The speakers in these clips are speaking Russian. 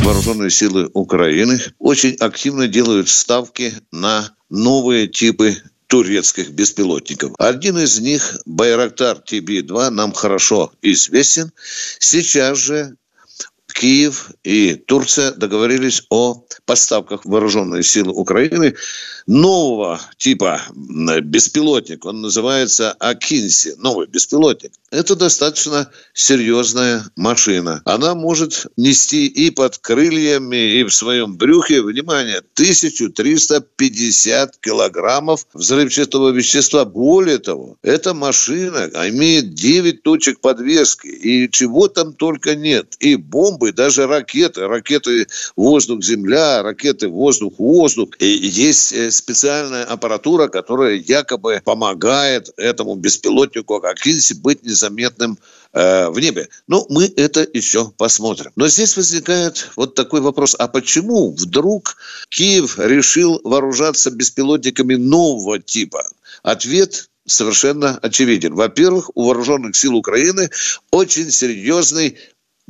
Вооруженные силы Украины очень активно делают ставки на новые типы турецких беспилотников. Один из них, Байрактар ТБ-2, нам хорошо известен. Сейчас же Киев и Турция договорились о поставках вооруженных сил Украины нового типа беспилотник. Он называется Акинси, новый беспилотник. Это достаточно серьезная машина. Она может нести и под крыльями, и в своем брюхе, внимание, 1350 килограммов взрывчатого вещества. Более того, эта машина имеет 9 точек подвески, и чего там только нет. И бомбы, даже ракеты, ракеты воздух-земля, ракеты воздух-воздух. И есть э, специальная аппаратура, которая якобы помогает этому беспилотнику Акинси быть незаметным э, в небе. Но мы это еще посмотрим. Но здесь возникает вот такой вопрос. А почему вдруг Киев решил вооружаться беспилотниками нового типа? Ответ совершенно очевиден. Во-первых, у вооруженных сил Украины очень серьезный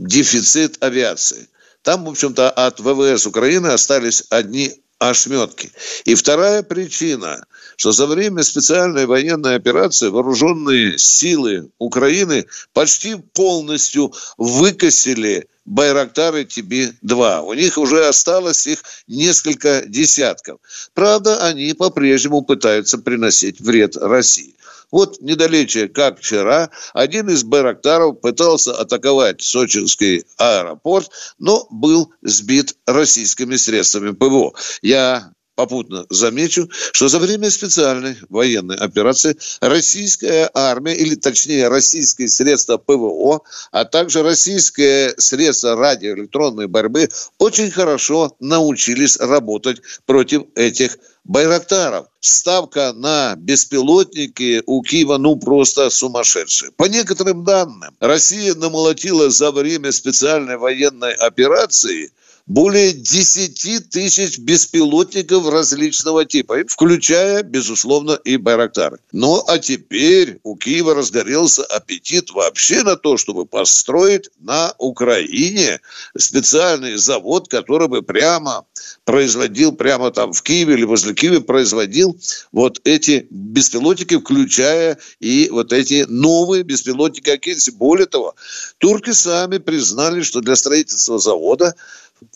дефицит авиации. Там, в общем-то, от ВВС Украины остались одни ошметки. И вторая причина, что за время специальной военной операции вооруженные силы Украины почти полностью выкосили Байрактары ТБ-2. У них уже осталось их несколько десятков. Правда, они по-прежнему пытаются приносить вред России. Вот недалече, как вчера, один из Байрактаров пытался атаковать сочинский аэропорт, но был сбит российскими средствами ПВО. Я попутно замечу, что за время специальной военной операции российская армия, или точнее российские средства ПВО, а также российские средства радиоэлектронной борьбы очень хорошо научились работать против этих Байрактаров. Ставка на беспилотники у Киева ну просто сумасшедшая. По некоторым данным, Россия намолотила за время специальной военной операции более 10 тысяч беспилотников различного типа, включая, безусловно, и Байрактары. Ну, а теперь у Киева разгорелся аппетит вообще на то, чтобы построить на Украине специальный завод, который бы прямо производил, прямо там в Киеве или возле Киева производил вот эти беспилотники, включая и вот эти новые беспилотники Акинси. Более того, турки сами признали, что для строительства завода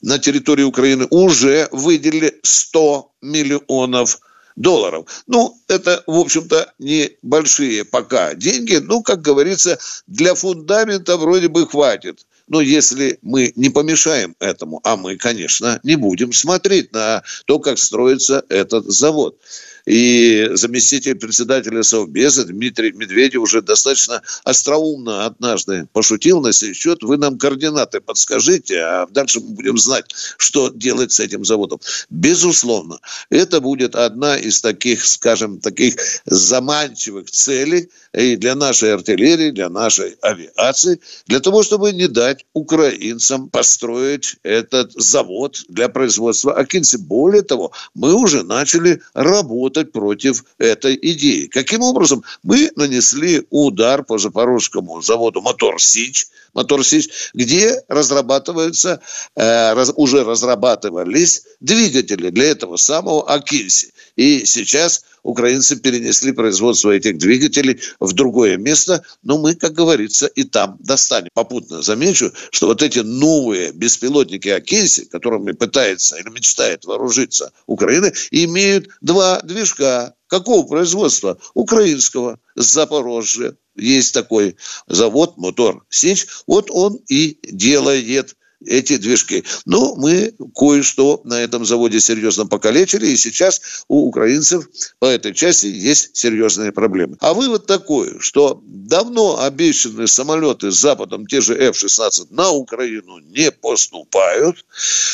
на территории Украины уже выделили 100 миллионов долларов. Ну, это, в общем-то, небольшие пока деньги. Ну, как говорится, для фундамента вроде бы хватит. Но если мы не помешаем этому, а мы, конечно, не будем смотреть на то, как строится этот завод. И заместитель председателя Совбеза Дмитрий Медведев уже достаточно остроумно однажды пошутил на сей счет. Вы нам координаты подскажите, а дальше мы будем знать, что делать с этим заводом. Безусловно, это будет одна из таких, скажем, таких заманчивых целей и для нашей артиллерии, для нашей авиации, для того, чтобы не дать украинцам построить этот завод для производства Акинси. Более того, мы уже начали работать работать против этой идеи. Каким образом? Мы нанесли удар по запорожскому заводу «Мотор Сич», «Мотор Сич», где разрабатываются, э, раз, уже разрабатывались двигатели для этого самого Акинси. И сейчас украинцы перенесли производство этих двигателей в другое место, но мы, как говорится, и там достанем. Попутно замечу, что вот эти новые беспилотники Акинси, которыми пытается или мечтает вооружиться Украина, имеют два движка. Какого производства? Украинского. С Запорожья. Есть такой завод, мотор Сич. Вот он и делает эти движки. Но мы кое-что на этом заводе серьезно покалечили, и сейчас у украинцев по этой части есть серьезные проблемы. А вывод такой, что давно обещанные самолеты с Западом, те же F-16, на Украину не поступают.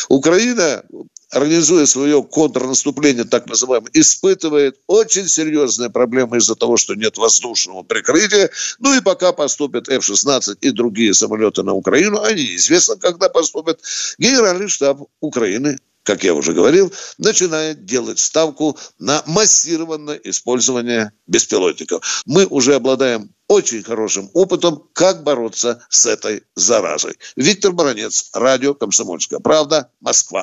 Украина организуя свое контрнаступление, так называемое, испытывает очень серьезные проблемы из-за того, что нет воздушного прикрытия. Ну и пока поступят F-16 и другие самолеты на Украину, они неизвестно, когда поступят, Генеральный штаб Украины как я уже говорил, начинает делать ставку на массированное использование беспилотников. Мы уже обладаем очень хорошим опытом, как бороться с этой заразой. Виктор Баранец, радио «Комсомольская правда», Москва.